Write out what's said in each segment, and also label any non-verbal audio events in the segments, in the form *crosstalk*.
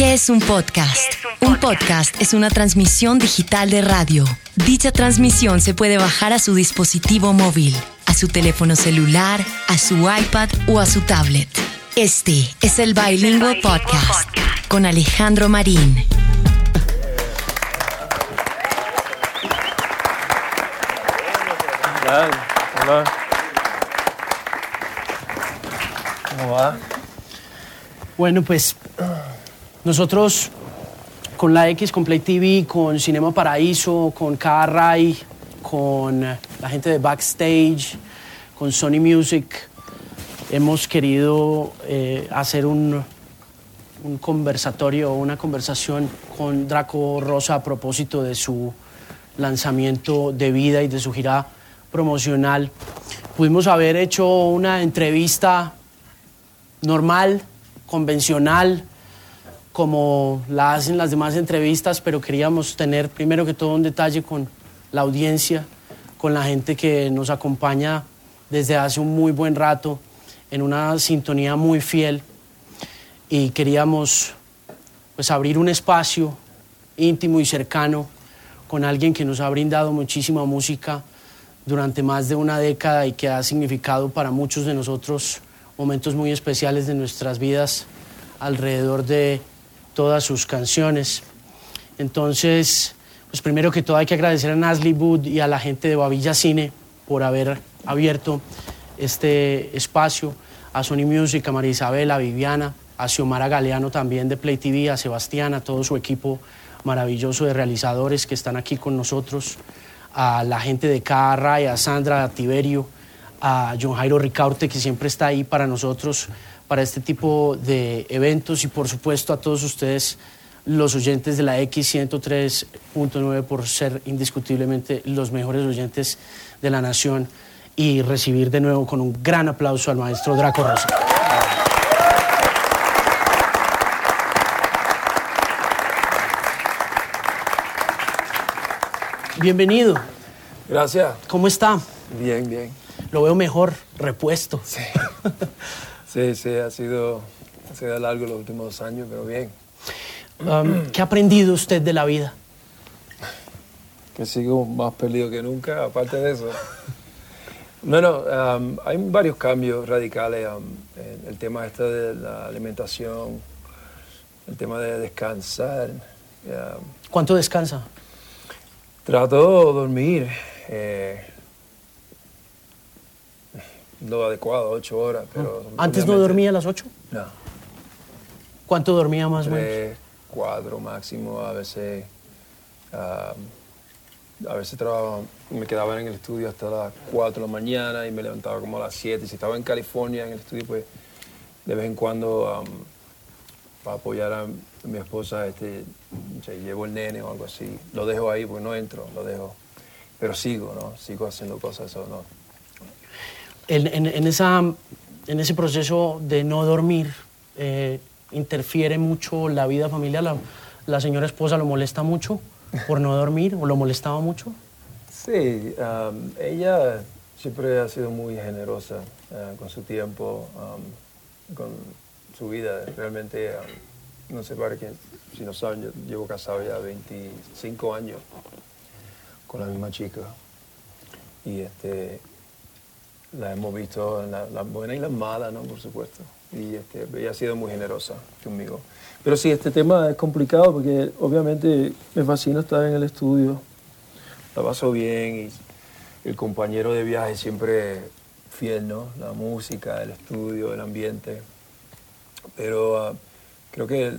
¿Qué es un podcast? un, podcast? es una transmisión digital de radio. Dicha transmisión se puede bajar a su dispositivo móvil, a su teléfono celular, a su iPad o a su tablet. Este es el Bilingual Podcast con Alejandro Marín. Hola. ¿Cómo va? Bueno, pues nosotros con la X, con Play TV, con Cinema Paraíso, con Ray, con la gente de Backstage, con Sony Music, hemos querido eh, hacer un, un conversatorio, una conversación con Draco Rosa a propósito de su lanzamiento de vida y de su gira promocional. Pudimos haber hecho una entrevista normal, convencional, como la hacen las demás entrevistas, pero queríamos tener primero que todo un detalle con la audiencia, con la gente que nos acompaña desde hace un muy buen rato, en una sintonía muy fiel. Y queríamos pues abrir un espacio íntimo y cercano con alguien que nos ha brindado muchísima música durante más de una década y que ha significado para muchos de nosotros momentos muy especiales de nuestras vidas alrededor de todas sus canciones. Entonces, pues primero que todo hay que agradecer a Nasli Wood y a la gente de Babilla Cine por haber abierto este espacio, a Sony Music, a María Isabel, a Viviana, a Xiomara Galeano también de Play TV, a Sebastián, a todo su equipo maravilloso de realizadores que están aquí con nosotros, a la gente de Carra a Sandra, a Tiberio, a John Jairo Ricaurte que siempre está ahí para nosotros para este tipo de eventos y por supuesto a todos ustedes, los oyentes de la X103.9 por ser indiscutiblemente los mejores oyentes de la nación y recibir de nuevo con un gran aplauso al maestro Draco Rosa. Bienvenido. Gracias. ¿Cómo está? Bien, bien. Lo veo mejor, repuesto. Sí. *laughs* Sí, sí, ha sido, ha sido largo los últimos dos años, pero bien. Um, ¿Qué ha aprendido usted de la vida? Que sigo más perdido que nunca, aparte de eso. Bueno, um, hay varios cambios radicales. Um, el tema este de la alimentación, el tema de descansar. ¿Cuánto descansa? Trato de dormir. Eh, lo adecuado, ocho horas. Pero ¿Antes no dormía a las ocho? No. ¿Cuánto dormía más o menos? cuatro máximo, a veces. a veces trabajaba, me quedaba en el estudio hasta las 4 de la mañana y me levantaba como a las 7. Si estaba en California en el estudio, pues de vez en cuando para apoyar a mi esposa, este, llevo el nene o algo así. Lo dejo ahí porque no entro, lo dejo. Pero sigo, ¿no? Sigo haciendo cosas, eso no en, esa, en ese proceso de no dormir, eh, interfiere mucho la vida familiar. La, señora esposa lo molesta mucho por no dormir o lo molestaba mucho. Sí, um, ella siempre ha sido muy generosa uh, con su tiempo, um, con su vida. Realmente, um, no sé para quién, si no saben, yo llevo casado ya 25 años con la misma chica. Y este, la hemos visto la buenas y las malas, ¿no? Por supuesto. Y este, ella ha sido muy generosa conmigo. Pero sí, este tema es complicado porque obviamente me fascina estar en el estudio. La paso bien y el compañero de viaje siempre fiel, ¿no? La música, el estudio, el ambiente. Pero ah, creo que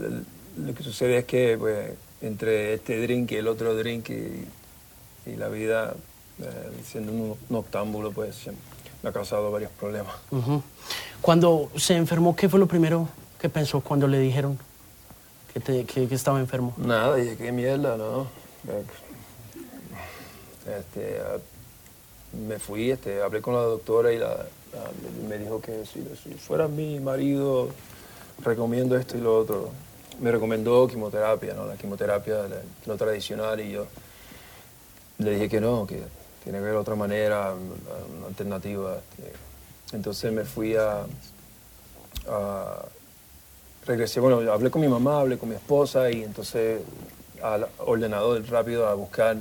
lo que sucede es que pues, entre este drink y el otro drink y, la vida, eh, siendo un, un pues siempre me ha causado varios problemas. Cuando se enfermó, ¿qué fue lo primero que pensó cuando le dijeron que, que, estaba enfermo? Nada, dije, qué mierda, ¿no? Este, me fui, este, hablé con la doctora y la, me dijo que si, fuera mi marido, recomiendo esto y lo otro. Me recomendó quimioterapia, ¿no? La quimioterapia, lo tradicional, y yo le dije que no, que tiene que haber otra manera, una alternativa. Entonces me fui a, regresé, bueno, hablé con mi mamá, hablé con mi esposa y entonces al ordenador rápido a buscar.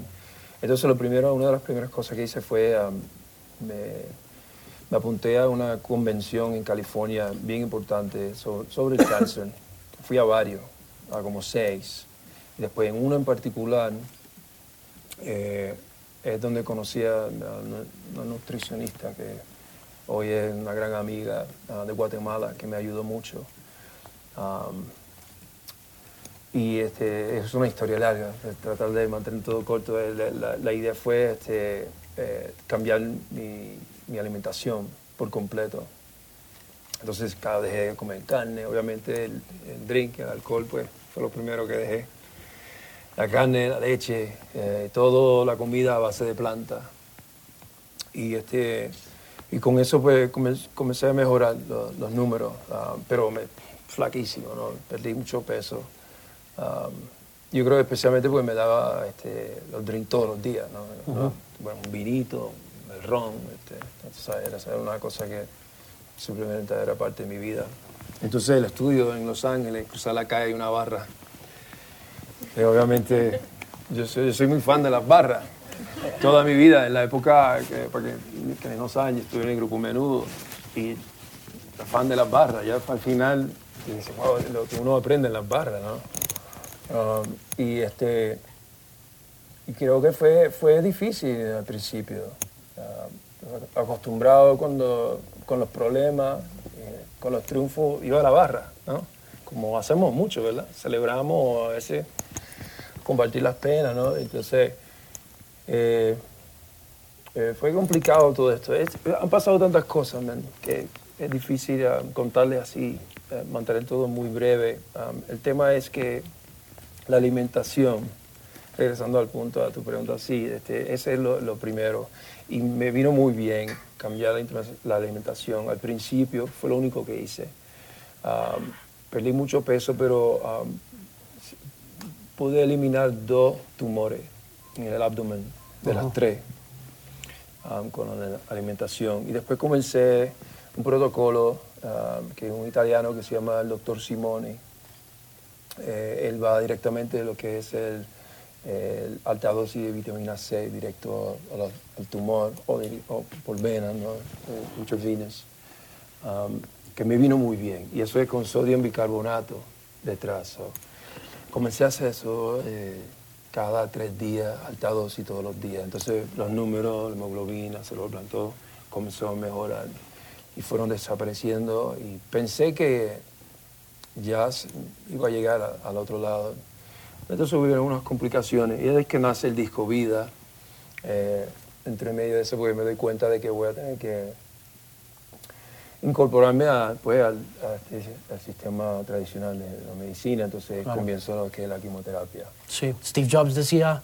Entonces lo primero, una de las primeras cosas que hice fue, me, me, apunté a una convención en California bien importante sobre, el cáncer. *coughs* Fui a varios, a como seis. Después en uno en particular eh, es donde conocí a una nutricionista que hoy es una gran amiga ah, de Guatemala que me ayudó mucho. y este, es una historia larga, tratar de mantener todo corto. La, idea fue este, eh, cambiar mi, mi, alimentación por completo. Entonces, cada dejé de comer carne, obviamente el, drink, el alcohol, pues fue lo primero que dejé. La carne, la leche, eh, toda la comida a base de planta. Y este, y con eso pues comencé a mejorar los, números, ah, pero me, flaquísimo, ¿no? perdí mucho peso. yo creo especialmente porque me daba este, los drinks todos los días, ¿no? bueno, un vinito, el ron, este, era, una cosa que simplemente era parte de mi vida. Entonces el estudio en Los Ángeles, cruzar la calle y una barra. Y obviamente yo soy, muy fan de las barras toda mi vida, en la época que, porque, que no estuve en el grupo Menudo y fan de las barras, ya al final lo que uno aprende en las barras, ¿no? Um, y este y creo que fue, fue difícil al principio, uh, acostumbrado cuando, con los problemas, eh, con los triunfos, iba a la barra, ¿no? Como hacemos mucho, ¿verdad? Celebramos a veces compartir las penas, ¿no? Entonces, eh, eh, fue complicado todo esto. han pasado tantas cosas, que es difícil ah, contarles así, eh, mantener todo muy breve. el tema es que la alimentación, regresando al punto de tu pregunta, sí, este, ese es lo, primero. Y me vino muy bien cambiar la, alimentación. Al principio fue lo único que hice. Perdí mucho peso, pero pude eliminar dos tumores en el abdomen de las tres um, con la alimentación. Y después comencé un protocolo um, que es un italiano que se llama el doctor Simoni. Eh, él va directamente a lo que es el, alta dosis de vitamina C directo al tumor o, por vena, ¿no? Eh, um, que me vino muy bien. Y eso es con sodio en bicarbonato detrás. comencé a hacer eso. Eh, cada tres días, alta dosis todos los días. Entonces los números, la hemoglobina, celular, todo comenzó a mejorar y fueron desapareciendo y pensé que ya iba a llegar al otro lado. Entonces hubo unas complicaciones y es que nace el disco Vida. Eh, entre medio de eso, porque me doy cuenta de que voy a tener que incorporarme a, pues, al, este, al, sistema tradicional de la medicina, entonces comienzo lo que es la quimioterapia. Sí, Steve Jobs decía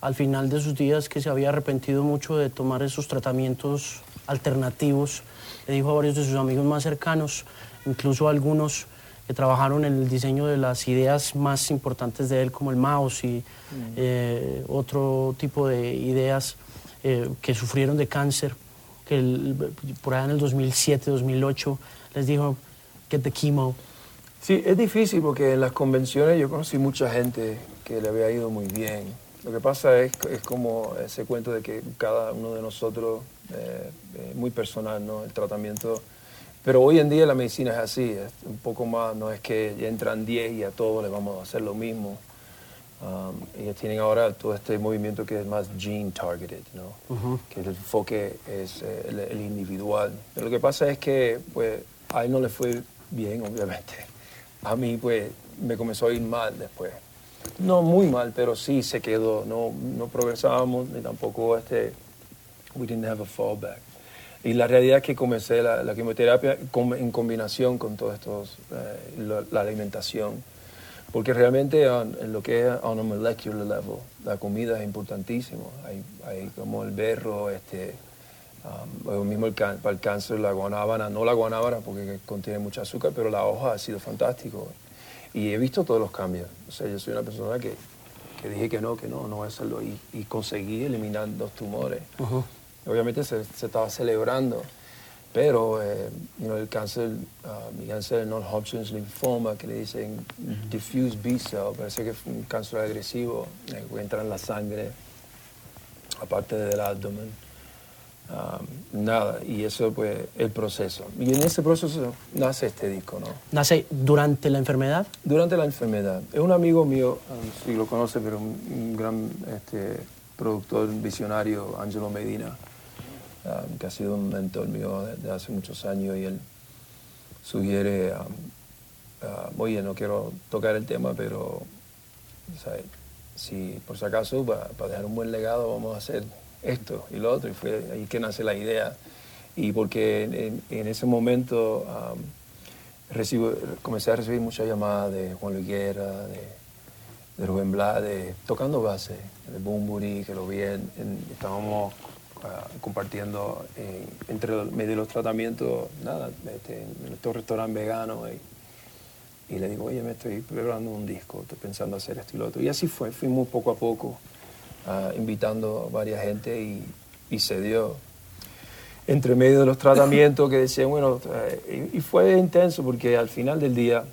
al final de sus días que se había arrepentido mucho de tomar esos tratamientos alternativos. Le dijo a varios de sus amigos más cercanos, incluso a algunos que trabajaron en el diseño de las ideas más importantes de él, como el mouse y mm. eh, otro tipo de ideas eh, que sufrieron de cáncer que por allá en el 2007, 2008 les dijo, get the chemo. Sí, es difícil porque en las convenciones yo conocí mucha gente que le había ido muy bien. Lo que pasa es, es como ese cuento de que cada uno de nosotros eh, es muy personal, ¿no? El tratamiento. Pero hoy en día la medicina es así, es un poco más, no es que entran 10 y a todos les vamos a hacer lo mismo. Um, ellos tienen ahora todo este movimiento que es más gene targeted, ¿no? que el enfoque es eh, el, individual. Pero lo que pasa es que pues, a él no le fue bien, obviamente. A mí pues me comenzó a ir mal después. No muy mal, pero sí se quedó. No, no progresábamos ni tampoco este, we didn't have a fallback. Y la realidad es que comencé la, quimioterapia en combinación con todo esto, eh, la alimentación porque realmente en lo que es on a molecular level, la comida es importantísimo. Hay, hay como el berro, este, um, mismo el para el cáncer, la guanábana, no la guanábana porque contiene mucho azúcar, pero la hoja ha sido fantástico. Y he visto todos los cambios. O sea, yo soy una persona que, que dije que no, que no, no hacerlo. Y, y conseguí eliminar dos tumores. Obviamente se, se, estaba celebrando. Pero eh, el cáncer, uh, mi cáncer non-Hodgkin's linfoma, que le dicen diffuse B-cell, parece que es un cáncer agresivo, que entra en la sangre, aparte del abdomen. Um, nada, y eso pues el proceso. Y en ese proceso nace este disco, ¿no? ¿Nace durante la enfermedad? Durante la enfermedad. Es un amigo mío, si lo conoce, pero un, gran este, productor visionario, Angelo Medina, um, que ha sido un mentor mío desde hace muchos años y él sugiere, um, uh, oye, no quiero tocar el tema, pero si por si acaso para dejar un buen legado vamos a hacer esto y lo otro, y fue ahí que nace la idea. Y porque en, ese momento recibo, comencé a recibir muchas llamadas de Juan Luis Guerra, de, de Rubén Blades, tocando base, de Bumburi, que lo vi, estábamos ah, compartiendo entre medio de los tratamientos, nada, este, en estos restaurantes veganos. Y, y, le digo, oye, me estoy preparando un disco, estoy pensando hacer esto y lo otro. Y así fue, fuimos poco a poco invitando a varias gente y, y, se dio. Entre medio de los tratamientos que decían, bueno, eh, y, fue intenso porque al final del día,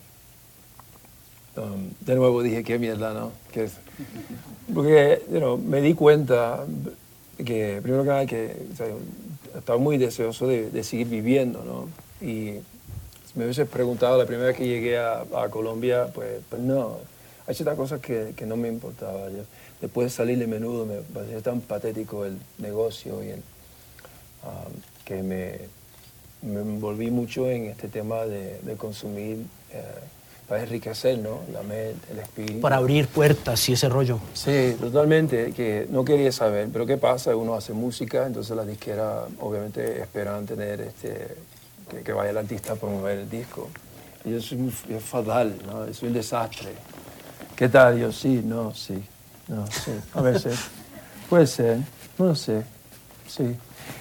um, de nuevo dije, qué mierda, ¿no? Que, porque me di cuenta que, primero que nada, que estaba muy deseoso de, seguir viviendo, ¿no? Y me hubiese preguntado la primera vez que llegué a, Colombia, pues, pues no, hay ciertas cosas que, no me importaba. Después de salir de menudo me parecía tan patético el negocio y um, que me, me, envolví mucho en este tema de, consumir eh, para enriquecer ¿no? la mente, el espíritu. Para abrir puertas y ese rollo. Sí, totalmente, que no quería saber, pero ¿qué pasa? Uno hace música, entonces la disquera obviamente esperan tener este, que, vaya el artista a promover el disco. Y yo soy fatal, ¿no? soy un desastre. ¿Qué tal? Yo sí, no, sí. No, sí, a veces. *laughs* Puede ser, no sé, sí.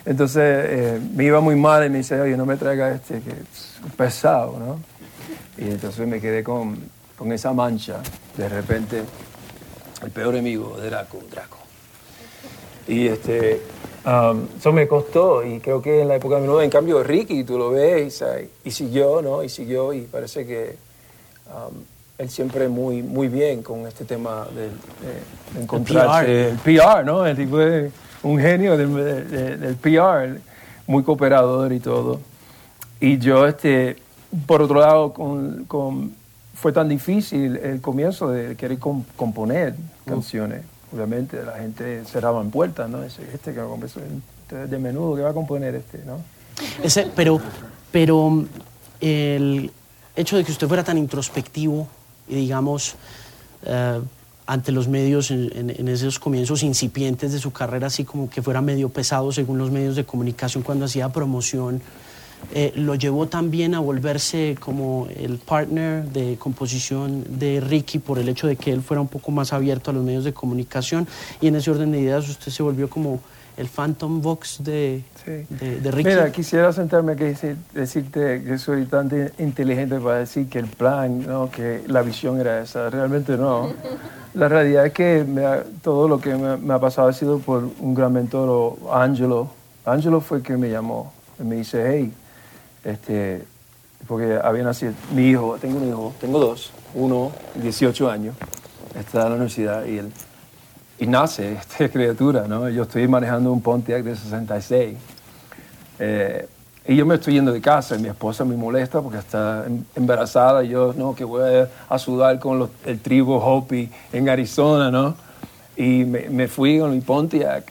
Entonces eh, me iba muy mal y me dice, oye, no me traiga este, que es pesado, ¿no? Y entonces me quedé con, con esa mancha. De repente, el peor enemigo, Draco, Draco. Y este, um, eso me costó y creo que en la época de mi en cambio Ricky, tú lo ves y, y, siguió, ¿no? Y siguió y parece que um, él siempre muy, muy bien con este tema de, de, encontrarse. El PR. ¿no? El tipo es un genio del, del, PR, muy cooperador y todo. Y yo, este, por otro lado, con, con, fue tan difícil el comienzo de querer componer canciones. Obviamente la gente cerraba en puertas, ¿no? Este, este que va de menudo, que va a componer este, ¿no? Ese, pero, pero el hecho de que usted fuera tan introspectivo y digamos, eh, ante los medios en, esos comienzos incipientes de su carrera, así como que fuera medio pesado según los medios de comunicación cuando hacía promoción, eh, lo llevó también a volverse como el partner de composición de Ricky por el hecho de que él fuera un poco más abierto a los medios de comunicación y en ese orden de ideas usted se volvió como el Phantom Vox de, de, Ricky. Mira, quisiera sentarme aquí y decirte que soy tan inteligente para decir que el plan, ¿no? que la visión era esa. Realmente no. *laughs* La realidad es que todo lo que me, ha pasado ha sido por un gran mentor, Angelo. Angelo fue que me llamó. Y me dice, hey, este, porque había nacido mi hijo, tengo un hijo, tengo dos, uno, 18 años, está en la universidad y él y nace esta *laughs* criatura, ¿no? Yo estoy manejando un Pontiac de 66. Eh, y yo me estoy yendo de casa y mi esposa me molesta porque está em, embarazada yo, no, que voy a, sudar con el tribu Hopi en Arizona, ¿no? Y me, fui con mi Pontiac.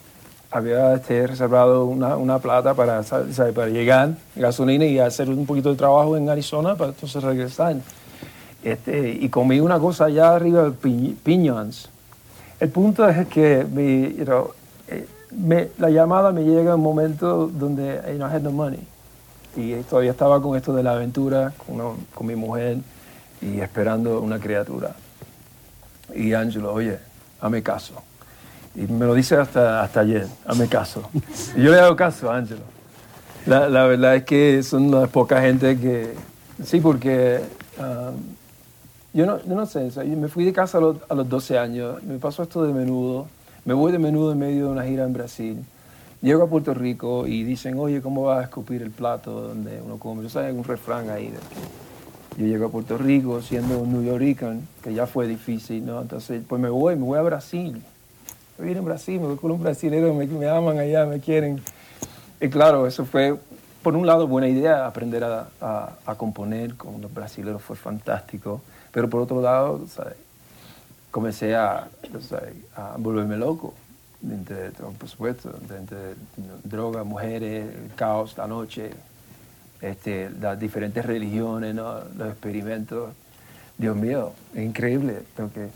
Había este, reservado una, una plata para, para llegar, gasolina y hacer un poquito de trabajo en Arizona para entonces regresar. Este, y comí una cosa allá arriba, piñons el punto es que eh, la llamada me llega en un momento donde no had no money. Y todavía estaba con esto de la aventura, con, mi mujer y esperando una criatura. Y Angelo, oye, hazme caso. Y me lo dice hasta, hasta ayer, hazme caso. Yo le hago caso a Angelo. La, verdad es que son las poca gente que... Sí, porque... Um, yo no, no sé, me fui de casa a los, 12 años, me pasó esto de menudo, me voy de menudo en medio de una gira en Brasil Llego a Puerto Rico y dicen, oye, ¿cómo vas a escupir el plato donde uno come? Yo hay un refrán ahí de que yo llego a Puerto Rico siendo un New Yorker, que ya fue difícil, ¿no? Entonces, pues me voy, me voy a Brasil. Vine a Brasil, me voy con un brasileños, me, aman allá, me quieren. Y claro, eso fue, por un lado, buena idea, aprender a, a, componer con los brasileños fue fantástico, pero por otro lado, ¿sabes? comencé a, a volverme loco entre, por supuesto, entre drogas, mujeres, caos, la noche, este, las diferentes religiones, los experimentos. Dios mío, es increíble. Porque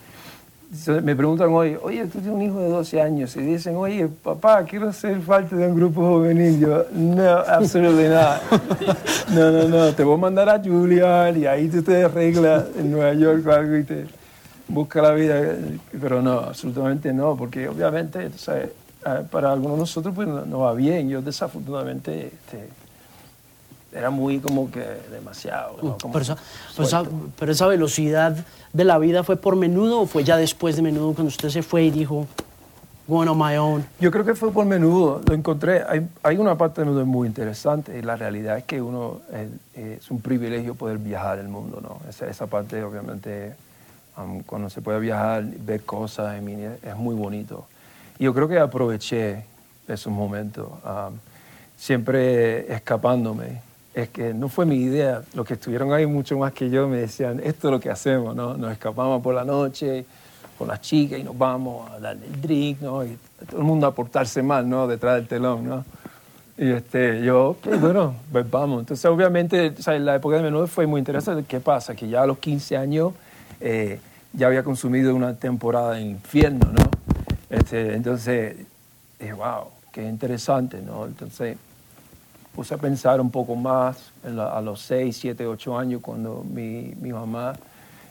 me preguntan hoy, oye, tú tienes un hijo de 12 años, y dicen, oye, papá, quiero ser parte de un grupo juvenil. Yo, no, absolutamente nada. *laughs* No, no, no, te voy a mandar a Julia y ahí tú te arreglas en Nueva York o algo y te busca la vida, pero no, absolutamente no, porque obviamente para algunos de nosotros pues no, va bien. Yo desafortunadamente este, era muy como que demasiado. Uh, pero, esa, velocidad de la vida fue por menudo o fue ya después de menudo cuando usted se fue y dijo, going on my own? Yo creo que fue por menudo. Lo encontré. Hay, hay una parte de menudo muy interesante y la realidad es que uno es un privilegio poder viajar el mundo, ¿no? Esa, esa parte obviamente cuando se puede viajar, ver cosas, es muy bonito. Y yo creo que aproveché esos momentos, siempre escapándome. Es que no fue mi idea, los que estuvieron ahí mucho más que yo me decían, esto es lo que hacemos, ¿no? Nos escapamos por la noche con las chicas y nos vamos a darle el drink, ¿no? Y todo el mundo a portarse mal, ¿no? Detrás del telón, ¿no? Y este, yo, pues bueno, pues vamos. Entonces, obviamente, la época de menudo fue muy interesante. ¿Qué pasa? Que ya a los 15 años eh, ya había consumido una temporada en infierno, ¿no? Este, entonces, dije, wow, qué interesante, ¿no? Entonces, puse a pensar un poco más a los 6, 7, 8 años cuando mi, mi mamá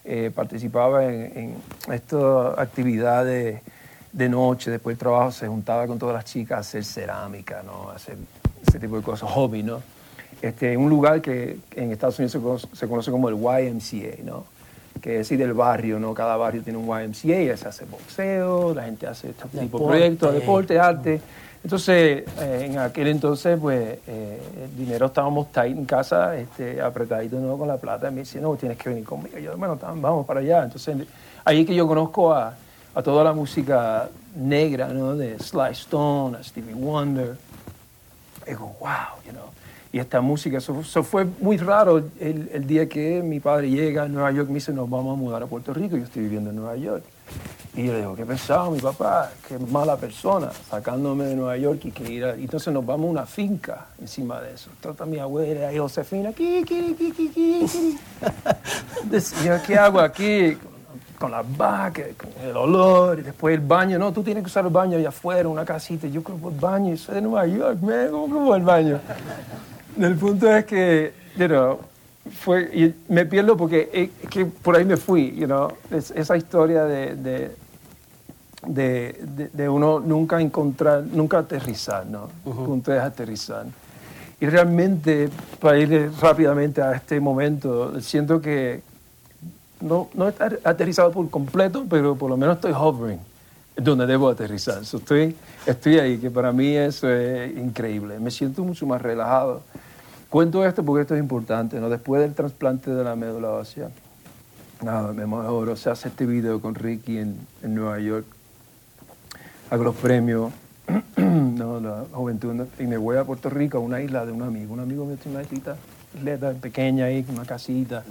eh, participaba en, en estas actividades de noche, después del trabajo, se juntaba con todas las chicas a hacer cerámica, ¿no? hacer ese tipo de cosas, hobby, ¿no? Este, un lugar que en Estados Unidos se conoce, se conoce como el YMCA, ¿no? que es del barrio, ¿no? Cada barrio tiene un YMCA, se hace boxeo, la gente hace este tipo de proyectos, deporte, arte. Entonces, eh, en aquel entonces, pues, eh, el dinero estábamos tight en casa, este, apretadito ¿no? con la plata. Y me dice, no, tienes que venir conmigo. yo, bueno, vamos para allá. Entonces, ahí es que yo conozco a, toda la música negra, ¿no? De Sly Stone, a Stevie Wonder. Y wow, you y esta música. Eso, fue muy raro el, el, día que mi padre llega a Nueva York, me dice, nos vamos a mudar a Puerto Rico, yo estoy viviendo en Nueva York. Y yo le digo, ¿qué pensaba mi papá? Qué mala persona, sacándome de Nueva York y que ir a... Entonces nos vamos a una finca encima de eso. Trata mi abuela y Josefina, ¿qué, qué, qué, qué, qué? ¿qué hago aquí? Con las vacas, con el olor, y después el baño. No, tú tienes que usar el baño allá afuera, una casita. Yo creo que el baño, soy de Nueva York, me ¿cómo el baño? El punto es que, you know, fue, y me pierdo porque es eh, que por ahí me fui, you know, esa historia de, de, de, uno nunca encontrar, nunca aterrizar, ¿no? El punto es aterrizar. Y realmente, para ir rápidamente a este momento, siento que no, no he aterrizado por completo, pero por lo menos estoy hovering donde debo aterrizar. estoy, estoy ahí, que para mí eso es increíble. Me siento mucho más relajado. Cuento esto porque esto es importante, ¿no? Después del trasplante de la médula ósea, nada, me mejoro, se hace este video con Ricky en, en Nueva York, hago los premios, *clears throat* no, la juventud, y me voy a Puerto Rico, a una isla de un amigo, un amigo me tiene una islita, isleta pequeña ahí, una casita,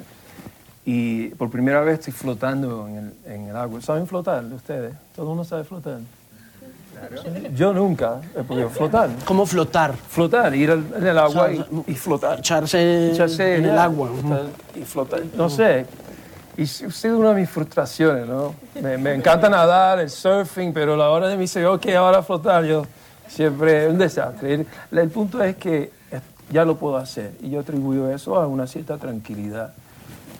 y por primera vez estoy flotando en el, en el agua. ¿Saben flotar ustedes? ¿Todo el mundo sabe flotar? Yo nunca he podido flotar. ¿Cómo flotar? Flotar, ir en el agua y, flotar. Echarse, en el agua. Y flotar. No sé. Y ha sido una de mis frustraciones, ¿no? Me, encanta nadar, el surfing, pero la hora de mí dice, ok, ahora flotar, yo siempre es un desastre. El, punto es que ya lo puedo hacer y yo atribuyo eso a una cierta tranquilidad,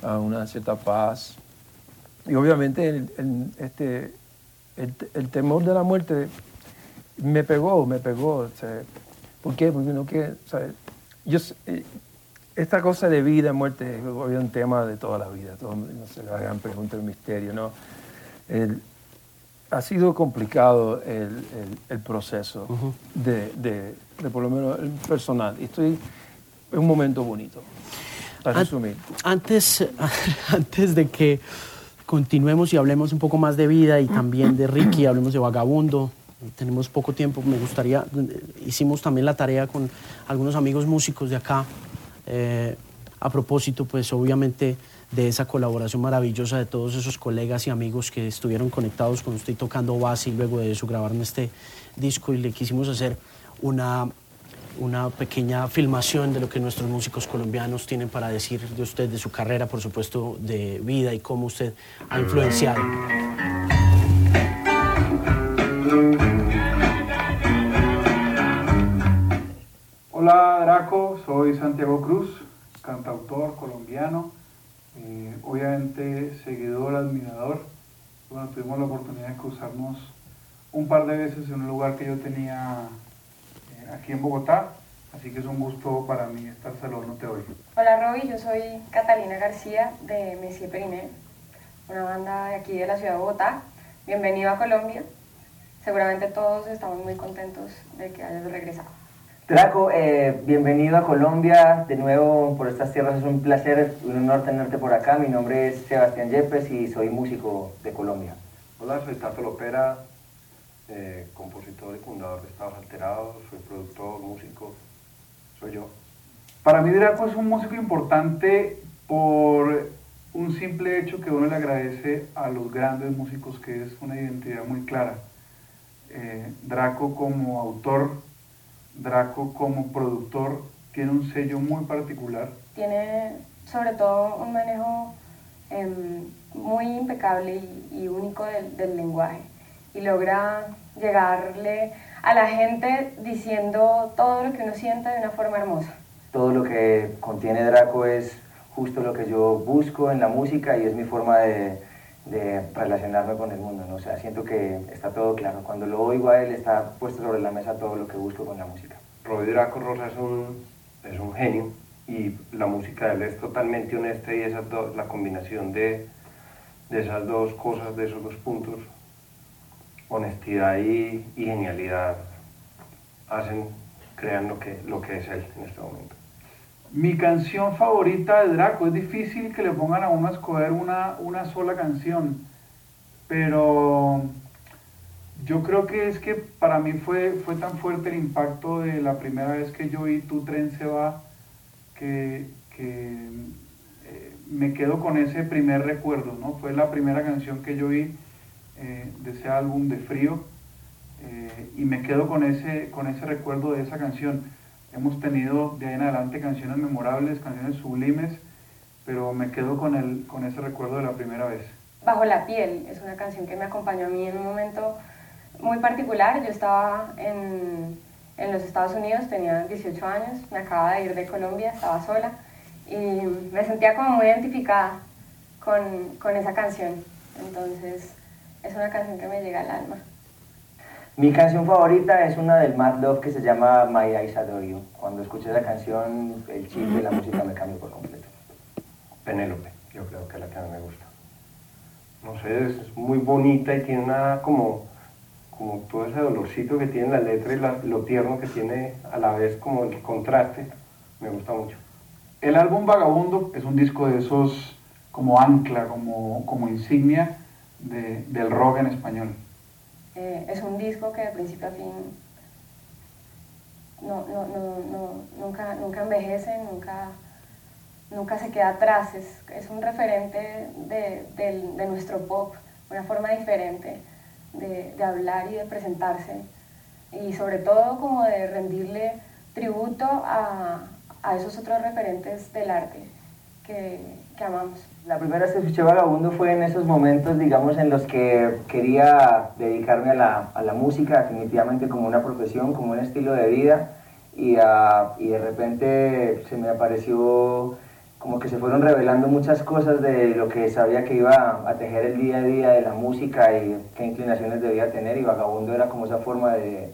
a una cierta paz. Y obviamente el, este, el, temor de la muerte me pegó, me pegó. ¿Por qué? Porque no que, Yo, eh, esta cosa de vida, muerte, es un tema de toda la vida, todo, no sé, la gran pregunta del misterio, ¿no? ha sido complicado el, el, proceso de, de, de, por lo menos el personal. Estoy en un momento bonito, para resumir. Antes, *laughs* antes de que continuemos y hablemos un poco más de vida y también de Ricky, hablemos de Vagabundo, tenemos poco tiempo, me gustaría, hicimos también la tarea con algunos amigos músicos de acá, eh, a propósito, pues obviamente de esa colaboración maravillosa de todos esos colegas y amigos que estuvieron conectados con usted tocando base y luego de eso grabaron este disco y le quisimos hacer una, una pequeña filmación de lo que nuestros músicos colombianos tienen para decir de usted, de su carrera, por supuesto, de vida y cómo usted ha influenciado. Hola Draco, soy Santiago Cruz, cantautor colombiano, eh, obviamente seguidor, admirador. Bueno, tuvimos la oportunidad de cruzarnos un par de veces en un lugar que yo tenía eh, aquí en Bogotá, así que es un gusto para mí estar saludándote hoy. Hola Roby, yo soy Catalina García de Messier Periné, una banda de aquí de la ciudad de Bogotá. Bienvenido a Colombia. Seguramente todos estamos muy contentos de que hayas regresado. Draco, eh, bienvenido a Colombia, de nuevo por estas tierras, es un placer, un honor tenerte por acá. Mi nombre es Sebastián Yepes y soy músico de Colombia. Hola, soy Tato Lopera, eh, compositor y fundador de Estados Alterados, soy productor, músico, soy yo. Para mí Draco es un músico importante por un simple hecho que uno le agradece a los grandes músicos, que es una identidad muy clara. Eh, Draco como autor Draco como productor tiene un sello muy particular. Tiene sobre todo un manejo em, muy impecable y, único del, lenguaje y logra llegarle a la gente diciendo todo lo que uno siente de una forma hermosa. Todo lo que contiene Draco es justo lo que yo busco en la música y es mi forma de, de relacionarme con el mundo, ¿no? O sea, siento que está todo claro. Cuando lo oigo a él está puesto sobre la mesa todo lo que busco con la música. Roy Draco Rosa es un, es un genio y la música de él es totalmente honesta y la combinación de, de, esas dos cosas, de esos dos puntos, honestidad y, genialidad, hacen, crean que, lo que es él en este momento. Mi canción favorita de Draco, es difícil que le pongan a uno a escoger una, una sola canción, pero yo creo que es que para mí fue, fue tan fuerte el impacto de la primera vez que yo oí Tu tren se va, que, eh, me quedo con ese primer recuerdo, ¿no? Fue la primera canción que yo oí eh, de ese álbum de Frío eh, y me quedo con ese, con ese recuerdo de esa canción Hemos tenido de ahí en adelante canciones memorables, canciones sublimes, pero me quedo con, el, con ese recuerdo de la primera vez. Bajo la piel es una canción que me acompañó a mí en un momento muy particular. Yo estaba en, en los Estados Unidos, tenía 18 años, me acababa de ir de Colombia, estaba sola y me sentía como muy identificada con, con esa canción. Entonces es una canción que me llega al alma. Mi canción favorita es una del Mad Love que se llama My Eyes Adore You. Cuando escuché la canción, el chip de la música me cambió por completo. Penélope, yo creo que es la que a mí me gusta. No sé, es muy bonita y tiene una como, como todo ese dolorcito que tiene la letra y lo tierno que tiene a la vez como el contraste. Me gusta mucho. El álbum Vagabundo es un disco de esos como ancla, como, como insignia de, del rock en español. Eh, es un disco que de principio a fin no, no, no, nunca, nunca envejece, nunca, nunca se queda atrás. Es, es un referente de, de, nuestro pop, una forma diferente de, de, hablar y de presentarse. Y sobre todo como de rendirle tributo a, a esos otros referentes del arte que, que amamos. La primera vez que escuché Vagabundo fue en esos momentos, digamos, en los que quería dedicarme a la, a la música definitivamente como una profesión, como un estilo de vida, y, ah, y de repente se me apareció como que se fueron revelando muchas cosas de lo que sabía que iba a tejer el día a día de la música y qué inclinaciones debía tener, y Vagabundo era como esa forma de,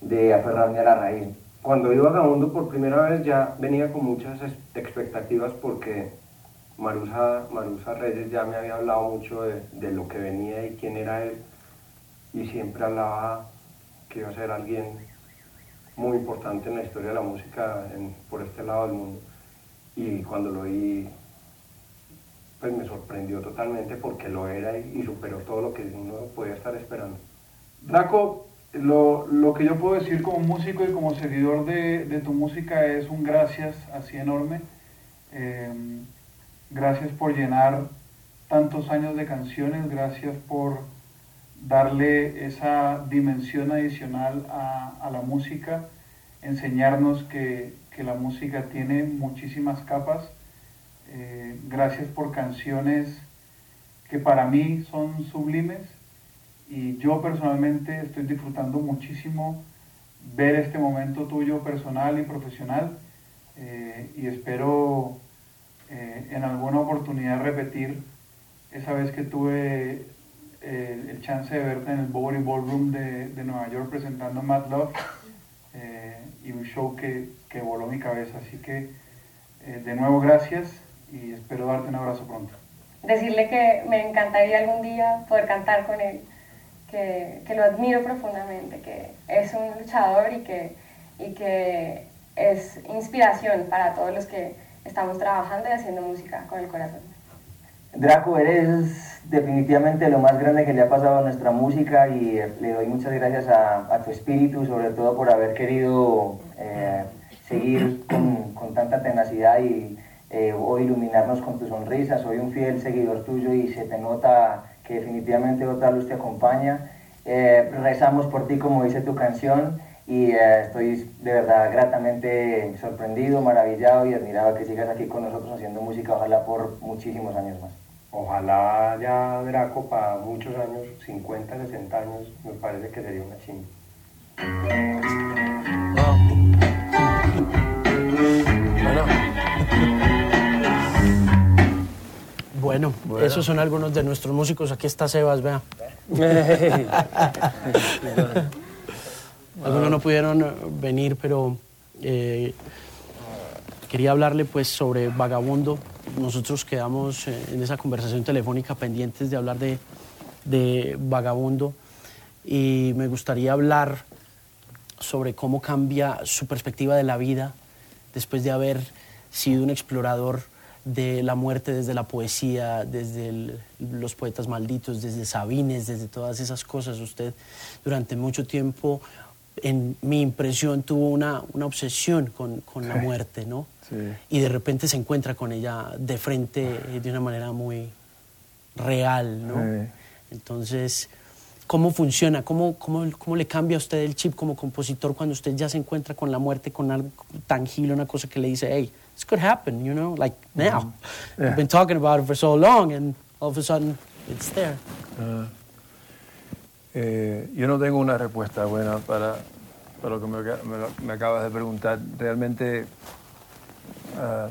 de aferrarme a la raíz. Cuando iba Vagabundo por primera vez ya venía con muchas expectativas porque Marusa, Marusa Reyes ya me había hablado mucho de, lo que venía y quién era él. y siempre hablaba que iba a ser alguien muy importante en la historia de la música por este lado del mundo. Y cuando lo oí, pues me sorprendió totalmente porque lo era y, superó todo lo que uno podía estar esperando. Draco, lo, lo, que yo puedo decir como músico y como seguidor de, de tu música es un gracias así enorme. Eh, gracias por llenar tantos años de canciones, gracias por darle esa dimensión adicional a, la música, enseñarnos que, la música tiene muchísimas capas. Eh, gracias por canciones que para mí son sublimes. Y yo personalmente estoy disfrutando muchísimo ver este momento tuyo personal y profesional. Eh, y espero eh, en alguna oportunidad repetir esa vez que tuve eh, el chance de verte en el Bowling Ballroom de, de Nueva York presentando Mad Love eh, y un show que, que, voló mi cabeza. Así que de nuevo gracias y espero darte un abrazo pronto. Decirle que me encantaría algún día poder cantar con él, que, que lo admiro profundamente, que es un luchador y que, y que es inspiración para todos los que estamos trabajando y haciendo música con el corazón. Draco, eres definitivamente lo más grande que le ha pasado a nuestra música y eh, le doy muchas gracias a, tu espíritu, sobre todo por haber querido eh, seguir con, tanta tenacidad y eh, hoy iluminarnos con tu sonrisa. Soy un fiel seguidor tuyo y se te nota que definitivamente otra luz te acompaña. rezamos por ti como dice tu canción y estoy de verdad gratamente sorprendido, maravillado y admirado que sigas aquí con nosotros haciendo música, ojalá por muchísimos años más. Ojalá ya Draco para muchos años, 50, 60 años, me parece que sería una chingada. Bueno. esos son algunos de nuestros músicos. Aquí está Sebas, vea. *laughs* *laughs* Algunos no pudieron venir, pero eh, quería hablarle pues sobre Vagabundo, nosotros quedamos eh, en esa conversación telefónica pendientes de hablar de, de Vagabundo. Y me gustaría hablar sobre cómo cambia su perspectiva de la vida después de haber sido un explorador de la muerte desde la poesía, desde los poetas malditos, desde Sabines, desde todas esas cosas. Usted durante mucho tiempo, en mi impresión, tuvo una, una obsesión con, con la muerte, ¿no? y de repente se encuentra con ella de frente eh, de una manera muy real, ¿no? Entonces, ¿cómo funciona? ¿Cómo, cómo, ¿Cómo le cambia a usted el chip como compositor cuando usted ya se encuentra con la muerte, con algo tangible, una cosa que le dice, hey, this could happen, you know, like now. I've been talking about it for so long and all of a sudden it's there. Ah. Eh, yo no tengo una respuesta buena para, para lo que me, acabas de preguntar. Realmente ah,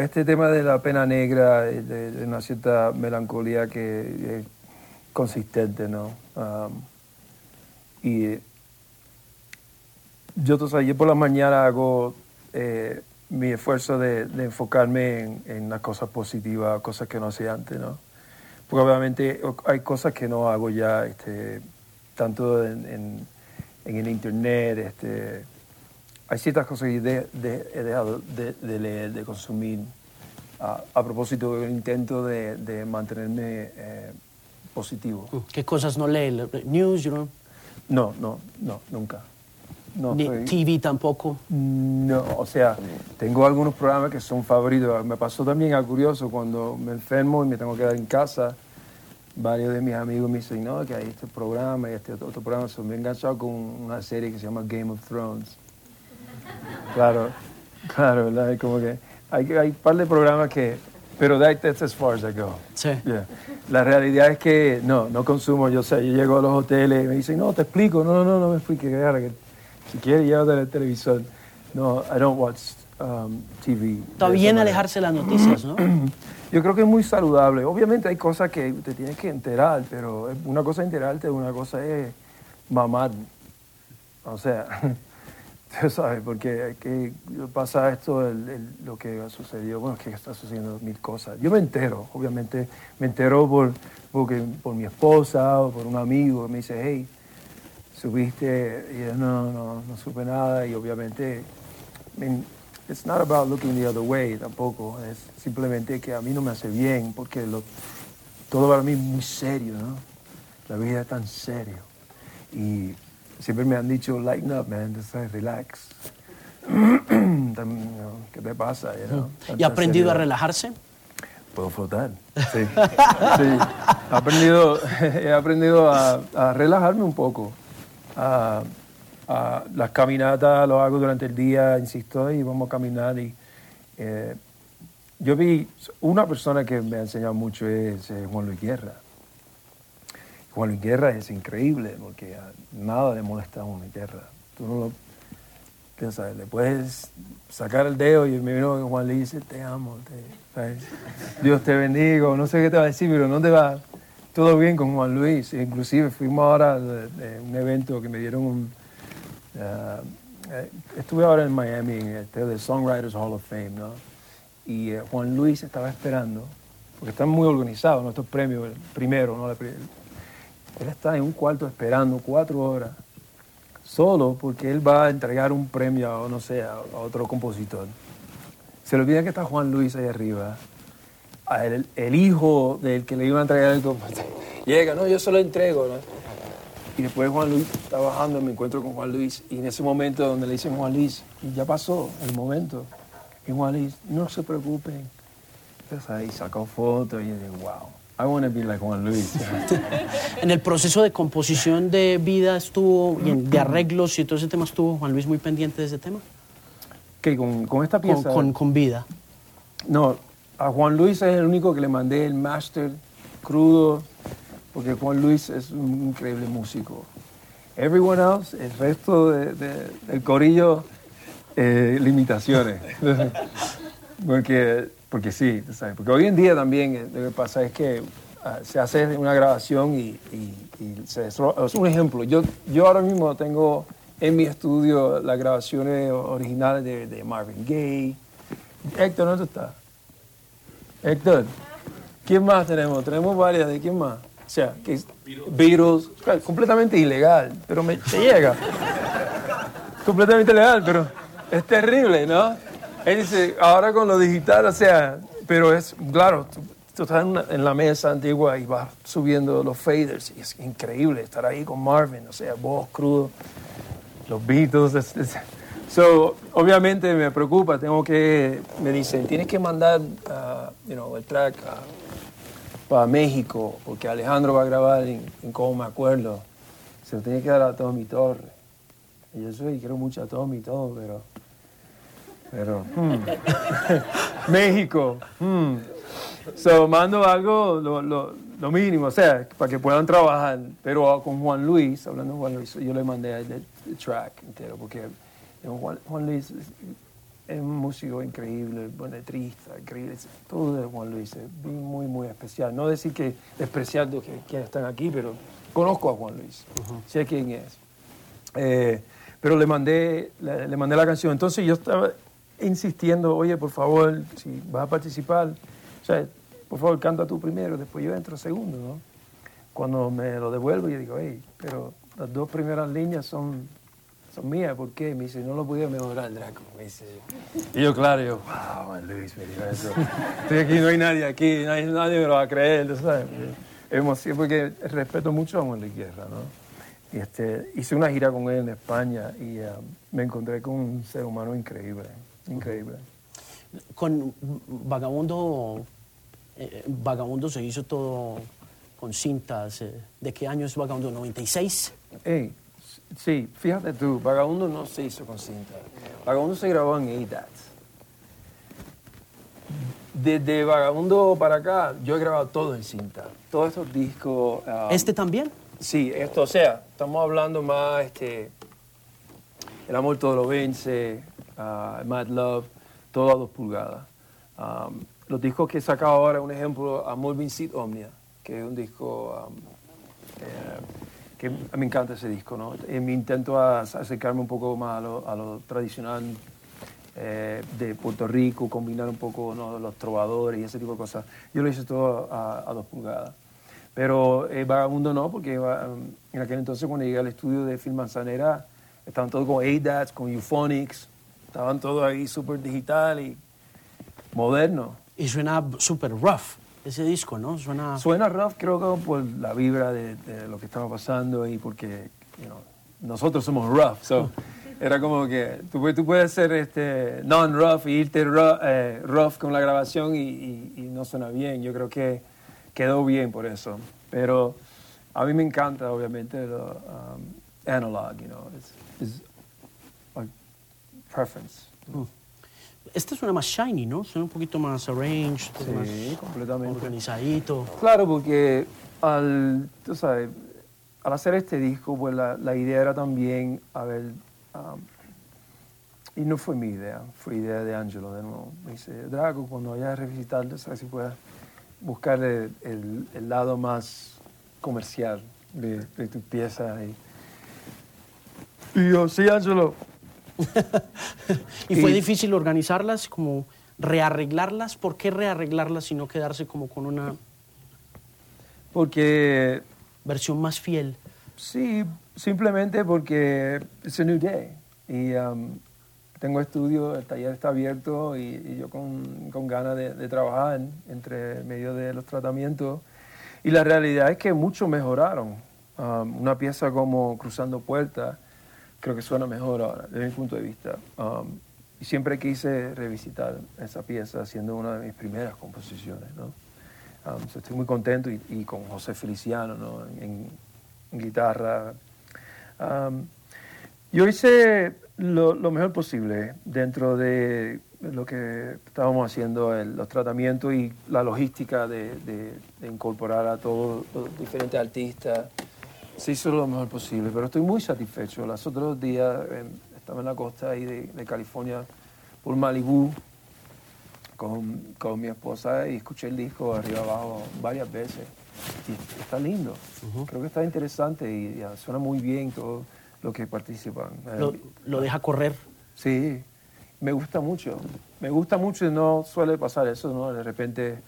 este tema de la pena negra, de, una cierta melancolía que es consistente, ¿no? Ah, y yo, yo por la mañana hago eh, mi esfuerzo de, enfocarme en, las cosas positivas, cosas que no hacía antes, ¿no? Porque obviamente hay cosas que no hago ya, este, tanto en, en el internet, este, hay ciertas cosas que he dejado de, leer, de consumir, a, propósito del intento de, mantenerme eh, positivo. ¿Qué cosas no lee? ¿News? You No, no, no, nunca. No, Ni TV tampoco. No, o sea, tengo algunos programas que son favoritos. Me pasó también algo curioso cuando me enfermo y me tengo que quedar en casa. Varios de mis amigos me dicen, no, que hay este programa y este otro programa. Se me he enganchado con una serie que se llama Game of Thrones. Claro, claro, ¿verdad? Como que hay, hay un par de programas que... Pero that's as far as I go. Sí. La realidad es que no, no consumo. Yo sé, yo llego a los hoteles y me dicen, no, te explico. No, no, no me explique. Si quieres, llévate el televisor. No, I don't watch um, TV. Está bien alejarse las noticias, ¿no? *clears throat* Yo creo que es muy saludable. Obviamente hay cosas que te tienes que enterar, pero una cosa es enterarte, una cosa es mamar. O sea, *laughs* Tú sabes, porque que pasa esto, el- el- lo que ha sucedido, bueno, es que está sucediendo mil cosas. Yo me entero, obviamente, me entero por, porque, por mi esposa o por un amigo que me dice, hey, subiste, y no, no, no supe nada, y obviamente, I mean, it's not about looking the other way tampoco, es simplemente que a mí no me hace bien, porque lo, todo para mí es muy serio, ¿no? La vida es tan serio. Y siempre me han dicho, lighten up, man, just relax. *clears throat* ¿Qué te pasa? you know? ¿Y ha aprendido a relajarse? Puedo flotar. Sí. *laughs* sí. He aprendido, *laughs* he aprendido a, a relajarme un poco. A- a- las caminatas lo hago durante el día, insisto, y vamos a caminar. Y, eh, yo vi una persona que me ha enseñado mucho es Juan Luis Guerra. Juan Luis Guerra es increíble porque nada le molesta a Juan Luis Guerra. Tú no lo, tú sabes, le puedes sacar el dedo y me vino Juan Luis dice, te amo, te-. Dios te bendiga, no sé qué te va a decir, pero no te va todo bien con Juan Luis. Inclusive fuimos ahora de, un evento que me dieron un... ah, eh, estuve ahora en Miami, en de Songwriters Hall of Fame, ¿no? Y eh, Juan Luis estaba esperando, porque están muy organizados nuestros premios, el primero, ¿no? Él está en un cuarto esperando cuatro horas, solo porque él va a entregar un premio no sé, a, a otro compositor. Se le olvida que está Juan Luis ahí arriba. El, hijo del que le iba a entregar el compositor *laughs* llega, no, yo se lo entrego. ¿no? Y después Juan Luis está bajando, me encuentro con Juan Luis. Y en ese momento donde le dicen Juan Luis, y ya pasó el momento. Y Juan Luis, no se preocupen. Entonces ahí sacó fotos y yo digo, wow, I want to be like Juan Luis. *laughs* En el proceso de composición de vida estuvo, y de arreglos y todo ese tema, estuvo Juan Luis muy pendiente de ese tema. que con, con esta Con, pieza... con, con vida. No, a Juan Luis es el único que le mandé el máster crudo, porque Juan Luis es un increíble músico. Everyone else, el resto de- de- del corillo, eh, limitaciones. *laughs* porque, porque sí, sabes, porque hoy en día también eh, lo que pasa es que ah, se hace una grabación y, y- y se es un ejemplo. Yo, yo ahora mismo tengo en mi estudio las grabaciones originales de, de Marvin Gaye. Héctor, ¿dónde estás? Héctor, ¿quién más tenemos? Tenemos varias, ¿de quién más? O sea, que claro, completamente ilegal, pero me llega. completamente legal, pero es terrible, ¿no? Él dice, ahora con lo digital, o sea, pero es, claro, tú, estás en la mesa antigua y vas subiendo los faders y es increíble estar ahí con Marvin, o sea, voz crudo, los Beatles. es- es- so, obviamente me preocupa, tengo que, me dicen, tienes que mandar ah, you know, el track ah, para México, porque Alejandro va a grabar en, en Como me acuerdo. Se lo tiene que dar a Tommy Torres. Y yo soy, quiero mucho a Tommy y todo, pero. Pero. hmm. *laughs* México. hmm. So, mando algo, lo, lo- lo mínimo, o sea, para que puedan trabajar. Pero con Juan Luis, hablando de Juan Luis, yo le mandé el, el track entero, porque Juan, Juan Luis es, un músico increíble, buen letrista, increíble. Todo de Juan Luis es muy, muy especial. No decir que despreciando que quienes están aquí, pero conozco a Juan Luis, sé quién es. Eh, pero le mandé, le, le mandé la canción. Entonces yo estaba insistiendo, oye, por favor, si vas a participar, o sea, por favor, canta tú primero, después yo entro segundo, ¿no? Cuando me lo devuelvo, yo digo, hey, pero las dos primeras líneas son, mías, ¿por qué? Me dice, no lo podía mejorar, Draco. Me dice, y yo, claro, yo, wow, Luis me dijo eso. Estoy aquí, no hay nadie aquí, nadie, nadie me lo va a creer, ¿tú ¿sabes? Emoción, porque respeto mucho a Juan Guerra, ¿no? Y este, hice una gira con él en España y eh, me encontré con un ser humano increíble, increíble. Con Vagabundo, eh, Vagabundo se hizo todo con cintas. eh, ¿De qué año es Vagabundo? ¿96? Ey, sí, fíjate tú, Vagabundo no se hizo con cinta. Vagabundo se grabó en ADAT. Desde Vagabundo para acá, yo he grabado todo en cinta. Todos estos discos. ah, ¿Este también? Sí, esto, o sea, estamos hablando más, este, El amor todo lo vence, ah, Mad Love, todo a dos pulgadas. Um, los discos que he sacado ahora, un ejemplo, Amor Vincit Omnia, que es un disco um, eh, que me encanta ese disco, ¿no? Y me intento acercarme un poco más a lo, a lo tradicional eh, de Puerto Rico, combinar un poco ¿no? los trovadores y ese tipo de cosas. Yo lo hice todo a, a dos pulgadas. Pero eh, Vagabundo no, porque va- en aquel entonces cuando llegué al estudio de Film Manzanera, estaban todos con ADATs, con Euphonics, estaban todos ahí súper digital y moderno. Y suena súper rough ese disco, ¿no? Suena... Suena rough, creo que por la vibra de, de lo que estaba pasando y porque you know, nosotros somos rough. So, *laughs* era como que tú, puedes- tú puedes ser este, non-rough y irte rough, eh, rough con la grabación y, y- y no suena bien. Yo creo que quedó bien por eso. Pero a mí me encanta, obviamente, lo um, analog, you know. It's, it's a preference. Este suena más shiny, ¿no? Suena un poquito más arranged, Sí, más completamente. organizadito. Claro, porque al, tú sabes, al hacer este disco, pues la, la idea era también, a ver, um, y no fue mi idea, fue idea de Angelo de nuevo. Me dice, Draco, cuando vayas a revisitarlo, ¿sabes si puedes buscar el, el- el lado más comercial de, de tus piezas? Y, y yo, sí, Angelo. *laughs* Y fue Y- difícil organizarlas, como rearreglarlas. ¿Por qué rearreglarlas y no quedarse como con una Porque versión más fiel? Sí, simplemente porque es a new day. Y um, tengo estudio, el taller está abierto y, y yo con, con ganas de, de trabajar entre medio de los tratamientos. Y la realidad es que muchos mejoraron. Um, una pieza como Cruzando Puertas creo que suena mejor ahora, desde mi punto de vista. Um, y siempre quise revisitar esa pieza siendo una de mis primeras composiciones. ¿no? Um, so estoy muy contento y, con José Feliciano ¿no? en, guitarra. Um, yo hice lo, mejor posible dentro de lo que estábamos haciendo, los tratamientos y la logística de, de- de incorporar a todos los diferentes artistas. Se hizo lo mejor posible, pero estoy muy satisfecho. Los otros días eh, estaba en la costa ahí de, de California, por Malibú, con, con mi esposa y escuché el disco arriba abajo varias veces. Y está lindo. Creo que está interesante y ya, suena muy bien todo lo que participan. Eh, Lo, lo deja correr. Sí, me gusta mucho. Me gusta mucho y no suele pasar eso, ¿no? De repente,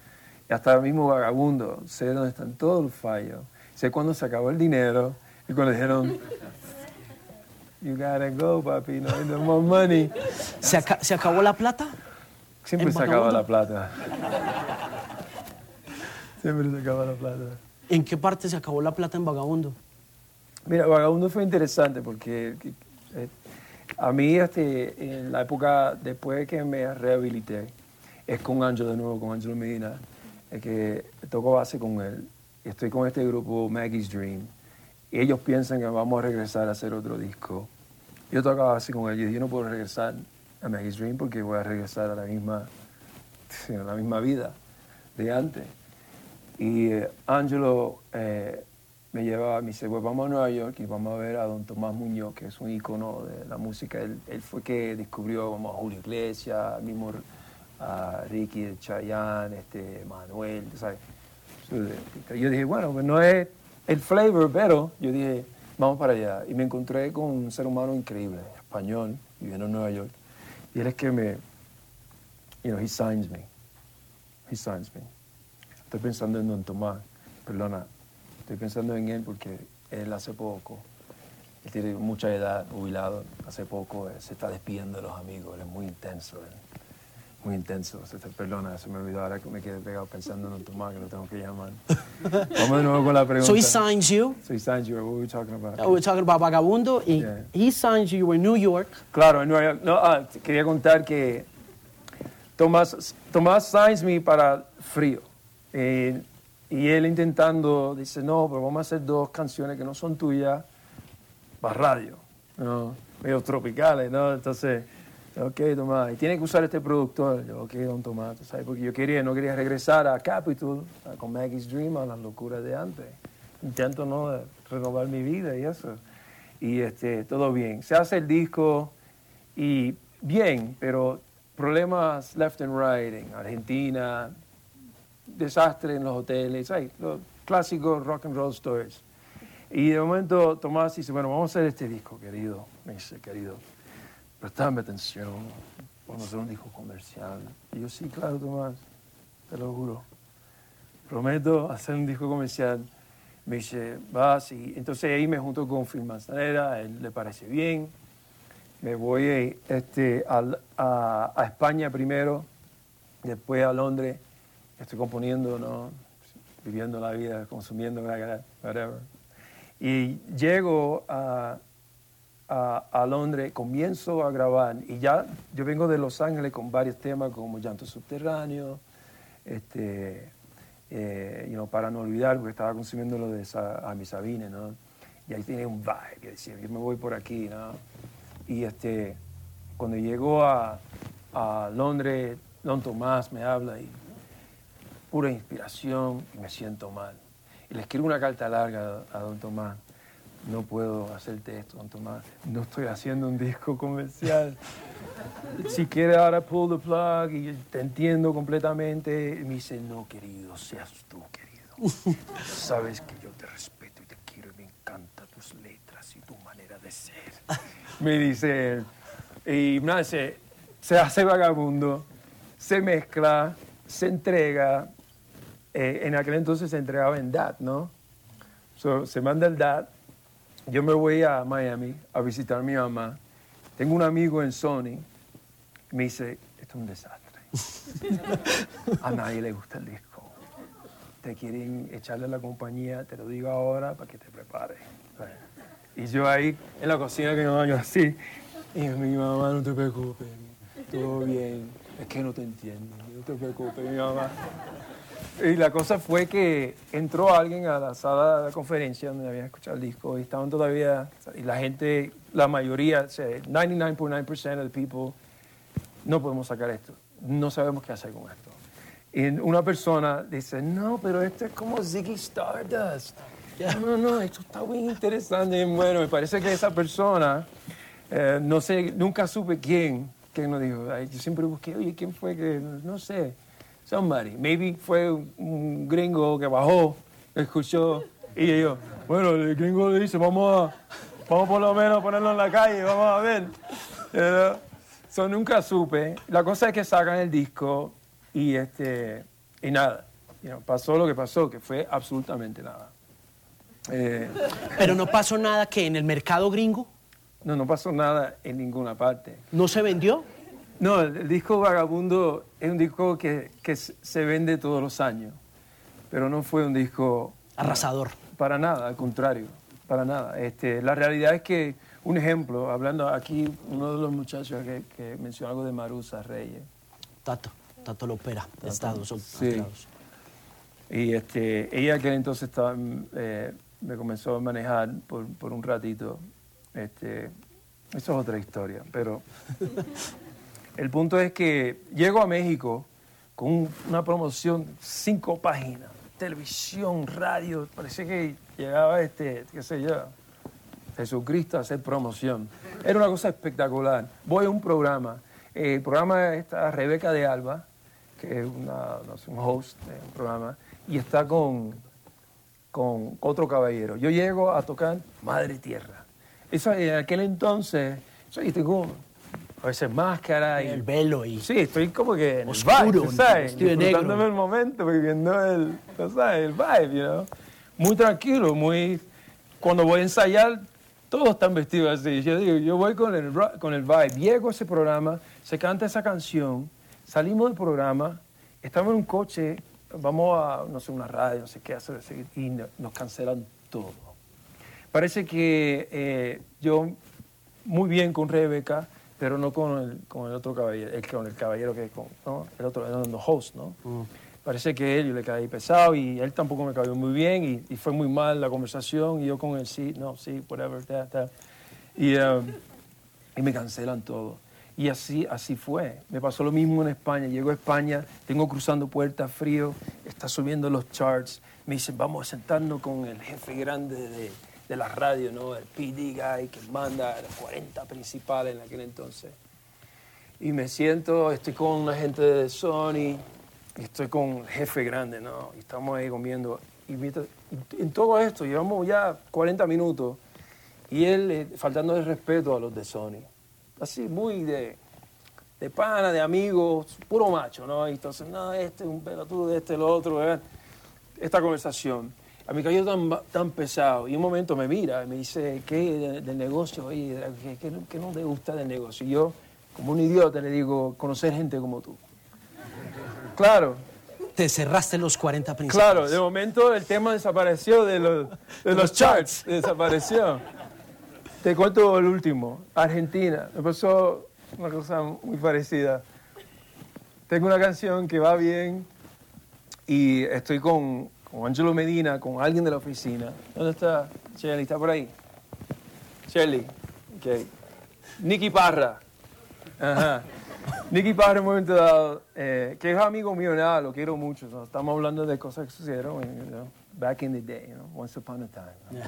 hasta el mismo vagabundo, sé dónde están todos los fallos. Sé cuándo se acabó el dinero y cuando dijeron, you gotta go, papi, no hay more money. ¿Se, aca- se acabó la plata? Siempre ¿En se acaba la plata. Siempre se acaba la plata. ¿En qué parte se acabó la plata en Vagabundo? Mira, Vagabundo fue interesante porque eh, a mí este, en la época después que me rehabilité, es con Angelo de nuevo, con Angelo Medina, es que toco base con él. Estoy con este grupo Maggie's Dream. Y ellos piensan que vamos a regresar a hacer otro disco. Yo tocaba base con dije, yo no puedo regresar a Maggie's Dream porque voy a regresar a la misma, la misma vida de antes. Y eh, Angelo eh, me lleva, me dice, pues vamos a Nueva York y vamos a ver a don Tomás Muñoz, que es un ícono de la música. Él, él fue que descubrió vamos, a Julio Iglesias, mismo a Ricky Chayanne, este, Manuel, ¿sabes? Yo dije, bueno, pues no es el flavor, pero yo dije, vamos para allá. Y me encontré con un ser humano increíble, español, viviendo en Nueva York. Y él es que me, you know, he signs me. He signs me. Estoy pensando en Don Tomás, perdona, estoy pensando en él porque él hace poco, él tiene mucha edad, jubilado, hace poco eh, se está despidiendo de los amigos, él es muy intenso, muy intenso. Se te- perdona, se me olvidó ahora que me quedé pegado pensando en Tomás, que lo tengo que llamar. *laughs* Vamos de nuevo con la pregunta. So he signs you. So he signs you, what were we talking about? Uh, We're talking about Vagabundo. Y Yeah. he signs you. You were in New York. Claro, en Nueva York. No, ah, quería contar que Tomás, Tomás signs me para frío. Eh, y él intentando, dice, no, pero vamos a hacer dos canciones que no son tuyas para radio, ¿no? medio tropicales, ¿no? Entonces, ok, Tomás, y tiene que usar este productor. Yo, ok, don Tomás, ¿tú ¿sabes? Porque yo quería, no quería regresar a Capitol, con Maggie's Dream, a las locuras de antes. Intento, ¿no?, de renovar mi vida y eso. Y este, todo bien. Se hace el disco y bien, pero problemas left and right en Argentina, desastre en los hoteles, ¿sabes? los clásicos rock and roll stories. Y de momento Tomás dice, bueno, vamos a hacer este disco, querido. Me dice, querido, prestame atención, vamos a hacer un disco comercial. Y yo, sí, claro, Tomás, te lo juro. Prometo hacer un disco comercial. Me dice, va, sí. Entonces ahí me junto con Phil Manzanera, a él le parece bien. Me voy este, a, a- a España primero, después a Londres. Estoy componiendo, ¿no? viviendo la vida, consumiendo, whatever. Y llego a, a, a Londres, comienzo a grabar y ya yo vengo de Los Ángeles con varios temas como Llanto Subterráneo, este, eh, you know, para no olvidar, porque estaba consumiendo lo de Sa- a ¿no? Y ahí tiene un vibe, que decía, yo me voy por aquí, ¿no? Y este, cuando llego a, a Londres, Don Tomás me habla y pura inspiración y me siento mal. Y le escribo una carta larga a, a Don Tomás. No puedo hacerte esto, Tomás. No estoy haciendo un disco comercial. *laughs* si quieres ahora pull the plug y te entiendo completamente. Y me dice, no, querido, seas tú, querido. *laughs* Sabes que yo te respeto y te quiero y me encantan tus letras y tu manera de ser. *laughs* me dice él. Y nada, se, se hace vagabundo, se mezcla, se entrega. Eh, en aquel entonces se entregaba en DAT, ¿no? So, se manda el DAT. Yo me voy a Miami a visitar a mi mamá. Tengo un amigo en Sony. Me dice, esto es un desastre. *laughs* A nadie le gusta el disco. Te quieren echarle a la compañía, te lo digo ahora para que te prepares. Y yo ahí en la cocina que me baño así. Y mi mamá, no te preocupes, todo bien. Es que no te entiendo, no te preocupes, mi mamá. Y la cosa fue que entró alguien a la sala de conferencia donde había escuchado el disco y estaban todavía, y la gente, la mayoría, o sea, 99.9% of the people, no podemos sacar esto, no sabemos qué hacer con esto. Y una persona dice, no, pero esto es como Ziggy Stardust. No, no, esto está muy interesante. Bueno, me parece que esa persona, eh, no sé, nunca supe quién, quién nos dijo. Yo siempre busqué, oye, ¿quién fue que, no sé, somebody. Maybe fue un- gringo que bajó, escuchó, y yo, bueno, el gringo le dice, vamos a, vamos por lo menos a ponerlo en la calle, vamos a ver. Eh, so, nunca supe. La cosa es que sacan el disco y, este, y nada. you know, pasó lo que pasó, que fue absolutamente nada. Eh, Pero no pasó nada que en el mercado gringo no, no pasó nada en ninguna parte. no se vendió. No, el, disco Vagabundo es un disco que, que se vende todos los años, pero no fue un disco Arrasador. para nada, al contrario, para nada. Este, la realidad es que, un ejemplo, hablando aquí, uno de los muchachos que, que mencionó algo de Marusa Reyes, Tato, Tato Lopera, de Estados Sí. Unidos. y este, ella que entonces estaba, eh, me comenzó a manejar por, por un ratito, este, eso es otra historia, pero *laughs* el punto es que llego a México con un- una promoción, cinco páginas, televisión, radio, parecía que llegaba este, qué sé yo, Jesucristo a hacer promoción. Era una cosa espectacular. Voy a un programa, eh, el programa está Rebeca de Alba, que es una, no sé, un host de un programa, y está con, con otro caballero. Yo llego a tocar Madre Tierra. Eso, en aquel entonces, yo tengo a veces máscara y El velo y... Sí, estoy como que en Oscuro, el. Disfrutándome el momento, viviendo el, ¿sabes? el vibe, you know? Muy tranquilo, muy... Cuando voy a ensayar, todos están vestidos así. Yo digo, yo voy con el, con el vibe. Llego a ese programa, se canta esa canción, salimos del programa, estamos en un coche, vamos a, no sé, una radio, no sé qué hacer, y no- nos cancelan todo. Parece que eh, yo muy bien con Rebeca, pero no con el, con el otro caballero, el, con el caballero que con, ¿no? el otro, el host, ¿no? Parece que él yo le caí pesado y él tampoco me cayó muy bien y, y fue muy mal la conversación y yo con él sí, no, sí, whatever, ta, ta. Y, um, y me cancelan todo. Y así, así fue. Me pasó lo mismo en España. Llego a España, tengo cruzando puertas frío, está subiendo los charts. Me dicen, vamos a sentarnos con el jefe grande de, de la radio, ¿no? El PD guy que manda a los 40 principales en aquel entonces. Y me siento, estoy con una gente de Sony, y estoy con el jefe grande, ¿no? Y estamos ahí comiendo. Y, mientras- en todo esto, llevamos ya 40 minutos y él eh, faltando el respeto a los de Sony. Así, muy de, de pana, de amigos, puro macho, ¿no? Y entonces, no, este es un pelotudo, este, el otro, ¿eh? esta conversación. A mí cayó tan, tan pesado. Y un momento me mira y me dice, ¿qué de- del negocio? Oye, ¿qué, qué, no- qué no te gusta del negocio? Y yo, como un idiota, le digo, conocer gente como tú. Claro, Te cerraste los 40 principios. claro, de momento el tema desapareció de los, de los charts, desapareció. Te cuento el último, Argentina. Me pasó una cosa muy parecida. Tengo una canción que va bien y estoy con, con Angelo Medina, con alguien de la oficina. ¿Dónde está Shelly? ¿Está por ahí? Shelly, ok. Nicky Parra. Ajá. *laughs* Nicky Parra en un momento dado, eh, que es amigo mío, nada, lo quiero mucho. ¿no? Estamos hablando de cosas que sucedieron you know, back in the day, you know, once upon a time. ¿no?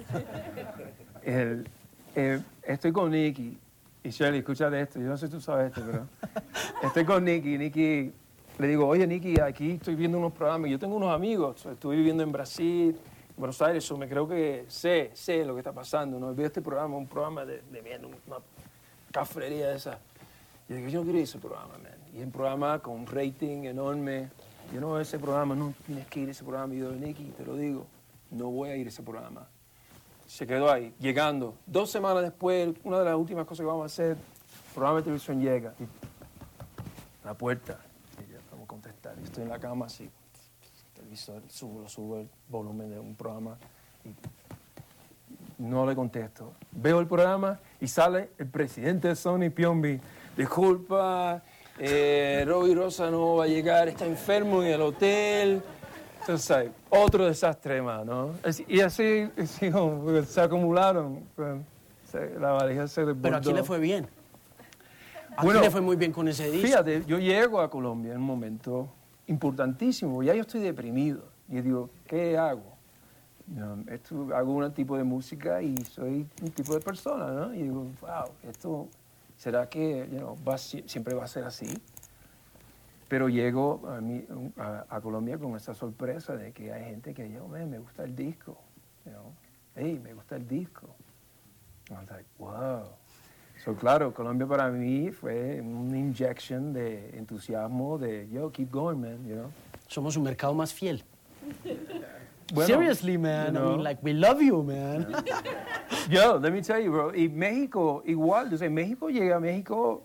*laughs* El- eh, estoy con Nicky y Shelly, escucha de esto, yo no sé si tú sabes esto, pero *laughs* estoy con Nicky Nicky le digo, oye Nicky, aquí estoy viendo unos programas, yo tengo unos amigos, estuve viviendo en Brasil, en Buenos Aires, so me creo que sé, sé lo que está pasando, ¿no? Veo este programa, un programa de, de una cafrería de esa. Y digo, yo no quiero ir a ese programa, man. Y es un programa con un rating enorme. Yo no ese programa, no tienes que ir a ese programa. Y yo, Nicky, te lo digo, no voy a ir a ese programa. Se quedó ahí, llegando. Dos semanas después, una de las últimas cosas que vamos a hacer, el programa de televisión llega. La puerta. Y yo, vamos a contestar. Y estoy en la cama así. Televisor, subo, subo el volumen de un programa. Y no le contesto. Veo el programa y sale el presidente de Sony Piombi. Disculpa, eh, Robbie Rosa no va a llegar, está enfermo en el hotel. Entonces, otro desastre más, ¿no? Y así, así como, se acumularon. pues, la valija se desbordó. Pero aquí le fue bien. Aquí Bueno, le fue muy bien con ese disco. Fíjate, yo llego a Colombia en un momento importantísimo, ya yo estoy deprimido. Y digo, ¿qué hago? Esto, hago un tipo de música y soy un tipo de persona, ¿no? Y digo, wow, esto, ¿será que you know, va, siempre va a ser así? Pero llego a, mi- a, a Colombia con esa sorpresa de que hay gente que yo, "Man, me gusta el disco, you know? hey, me gusta el disco. I was like, wow. So, claro, Colombia para mí fue una inyección de entusiasmo, de, yo, keep going, man, you know. Somos un mercado más fiel. *laughs* Bueno, Seriously, man. you I mean, like, we love you, man. *laughs* Yo, let me tell you, bro. Y México, igual. Yo sé, México, llegué a México,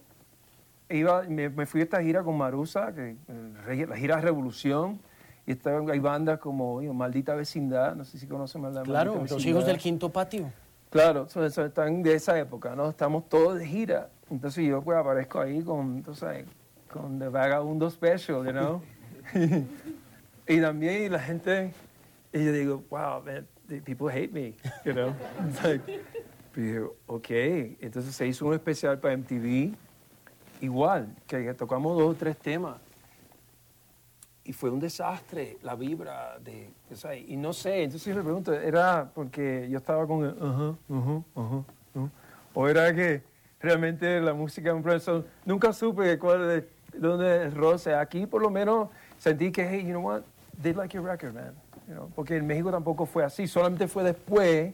iba, me, me fui a esta gira con Marusa, que, eh, la gira Revolución, y estaban, hay bandas como you know, Maldita Vecindad, no sé si conocen Maldita Claro, Maldita los hijos del quinto patio. Claro, son- están de esa época, ¿no? Estamos todos de gira. Entonces yo pues aparezco ahí con, tú sabes, con The Vagabundo Special, you know? *laughs* y también la gente, y yo digo, wow, man, the people hate me, you know? It's *laughs* like, digo, ok, entonces se hizo un especial para MTV, igual, que tocamos dos o tres temas. Y fue un desastre la vibra de, y no sé, entonces yo me pregunto, ¿era porque yo estaba con ajá, ajá, ajá, o era que realmente la música un profesor, nunca supe cuál de, dónde roce, aquí por lo menos sentí que, hey, you know what, they like your record, man, porque en México tampoco fue así, solamente fue después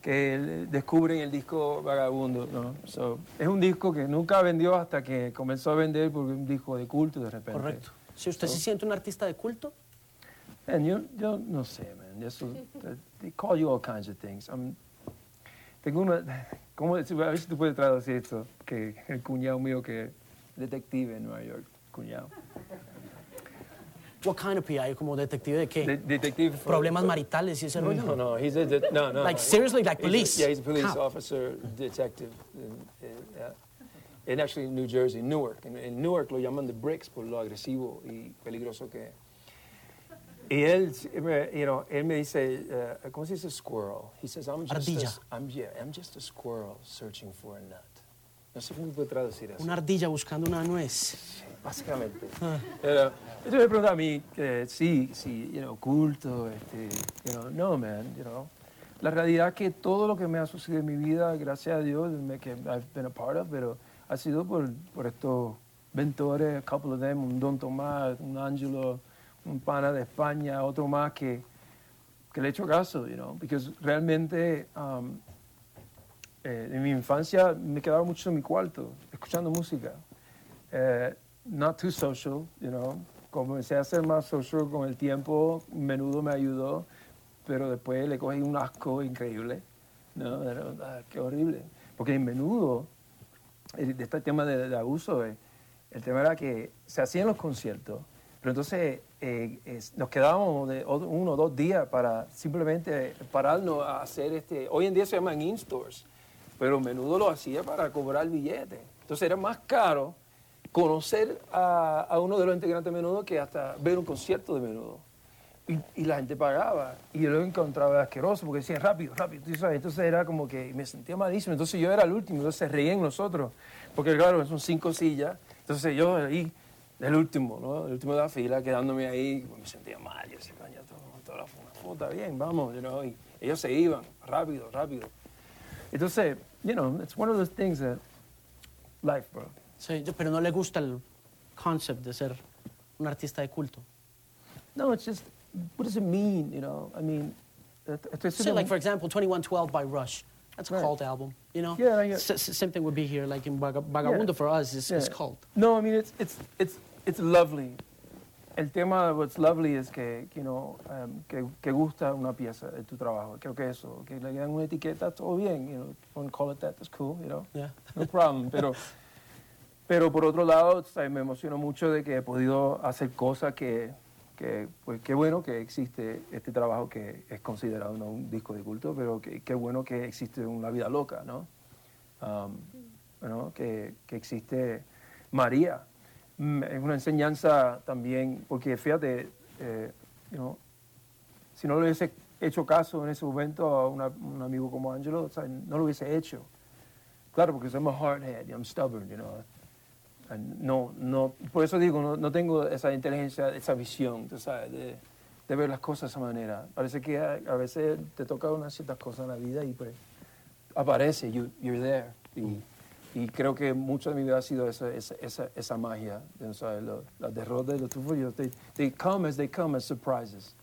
que descubren el disco Vagabundo, ¿no? So, es un disco que nunca vendió hasta que comenzó a vender porque un disco de culto de repente. Correcto. Si usted se siente un artista de culto, Man, yo, yo no sé, man. Eso, *laughs* they call you all kinds of things. I'm- tengo una... ¿cómo, a ver si tú puedes traducir esto. Que el cuñado mío que detective en Nueva York, cuñado. what kind of PI? ¿Como detective de qué? De- detective... Problemas maritales y ese rollo. No, no, he's a, de- no, no. Like, seriously, like He's a- police? yeah, he's a police How? officer, detective. In, in, uh, in actually New Jersey, Newark. En, en Newark lo llaman the bricks por lo agresivo y peligroso que es. Y él, me- you know, él me dice, uh, ¿cómo se dice squirrel? He says, I'm just, Ardilla. A, I'm, yeah, I'm just a squirrel searching for a nut. No sé cómo puedo traducir eso. Una ardilla buscando una nuez. Básicamente. Pero, entonces me pregunta a mí, que sí, sí, you know, culto, este, you know, no, man, you know. La realidad es que todo lo que me ha sucedido en mi vida, gracias a Dios, me, que I've been a part of, pero ha sido por, por estos mentores, a couple of them, un Don Tomás, un Ángelo, un pana de España, otro más que que le he hecho caso, you know, porque realmente um, eh, en mi infancia me quedaba mucho en mi cuarto, escuchando música. Eh, not too social, you know. Comencé a ser más social con el tiempo, menudo me ayudó, pero después le cogí un asco increíble. No, ah, qué horrible. Porque en menudo, de este tema de, abuso, eh, el tema era que se hacían los conciertos, pero entonces eh, nos quedábamos de uno o dos días para simplemente pararnos a hacer este. Hoy en día se llaman in-stores, pero menudo lo hacía para cobrar billetes. Entonces era más caro conocer a, a uno de los integrantes de menudo que hasta ver un concierto de menudo. Y, y la gente pagaba. Y yo lo encontraba asqueroso porque decía rápido, rápido. sabes. Entonces era como que me sentía malísimo. Entonces yo era el último. Entonces reían nosotros. Porque claro, son cinco sillas. Entonces yo ahí, el último, ¿no? El último de la fila, quedándome ahí, pues, me sentía mal. Yo decía, coño, todo, toda la está bien, vamos. you know, Y ellos se iban, rápido, rápido. Entonces, you know, it's one of those things that life, bro. Sí, pero no le gusta el concept de ser un artista de culto. No, it's just, what does it mean, you know? I mean, So, like, for example, 2112 by Rush. That's a Right. cult album, you know? Yeah, yeah. S- same thing would be here, like in Vagabundo Yeah. for us is, is cult. No, I mean, it's, it's, it's, it's lovely. El tema what's lovely is que, you know, um, que, que gusta una pieza de tu trabajo. Creo que eso, que le dan una etiqueta, todo bien, you know, to call it that, that's cool, you know, Yeah. no problem. *laughs* Pero, pero por otro lado, ¿sabes? me emociono mucho de que he podido hacer cosas que, que pues qué bueno que existe este trabajo que es considerado no un disco de culto, pero que- qué bueno que existe una vida loca, ¿no? Um, ¿no? Que, que existe María. Mm, Es una enseñanza también, porque fíjate, eh, you know, si no le hubiese hecho caso en ese momento a una- un amigo como Angelo, o sea, no lo hubiese hecho. Claro, porque soy a hardhead, I'm stubborn, you know. No, no, por eso digo, no, no tengo esa inteligencia, esa visión, tú sabes, de, de ver las cosas de esa manera. Parece que a, a veces te toca unas ciertas cosas en la vida y pues aparece, you, you're there. Y, y creo que mucho de mi vida ha sido esa, esa, esa, esa magia, sabes, lo- las derrotas y los triunfos, they, they come as they come as surprises.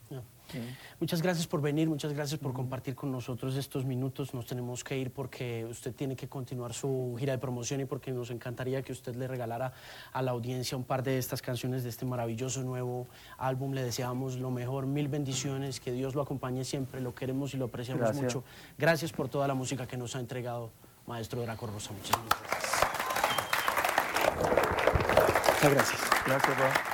Muchas gracias por venir, muchas gracias por compartir con nosotros estos minutos. Nos tenemos que ir porque usted tiene que continuar su gira de promoción y porque nos encantaría que usted le regalara a la audiencia un par de estas canciones de este maravilloso nuevo álbum. Le deseamos lo mejor, mil bendiciones, que Dios lo acompañe siempre, lo queremos y lo apreciamos Gracias. mucho. Gracias por toda la música que nos ha entregado, maestro Draco Rosa. Muchísimas gracias. Muchas gracias. Gracias, bro.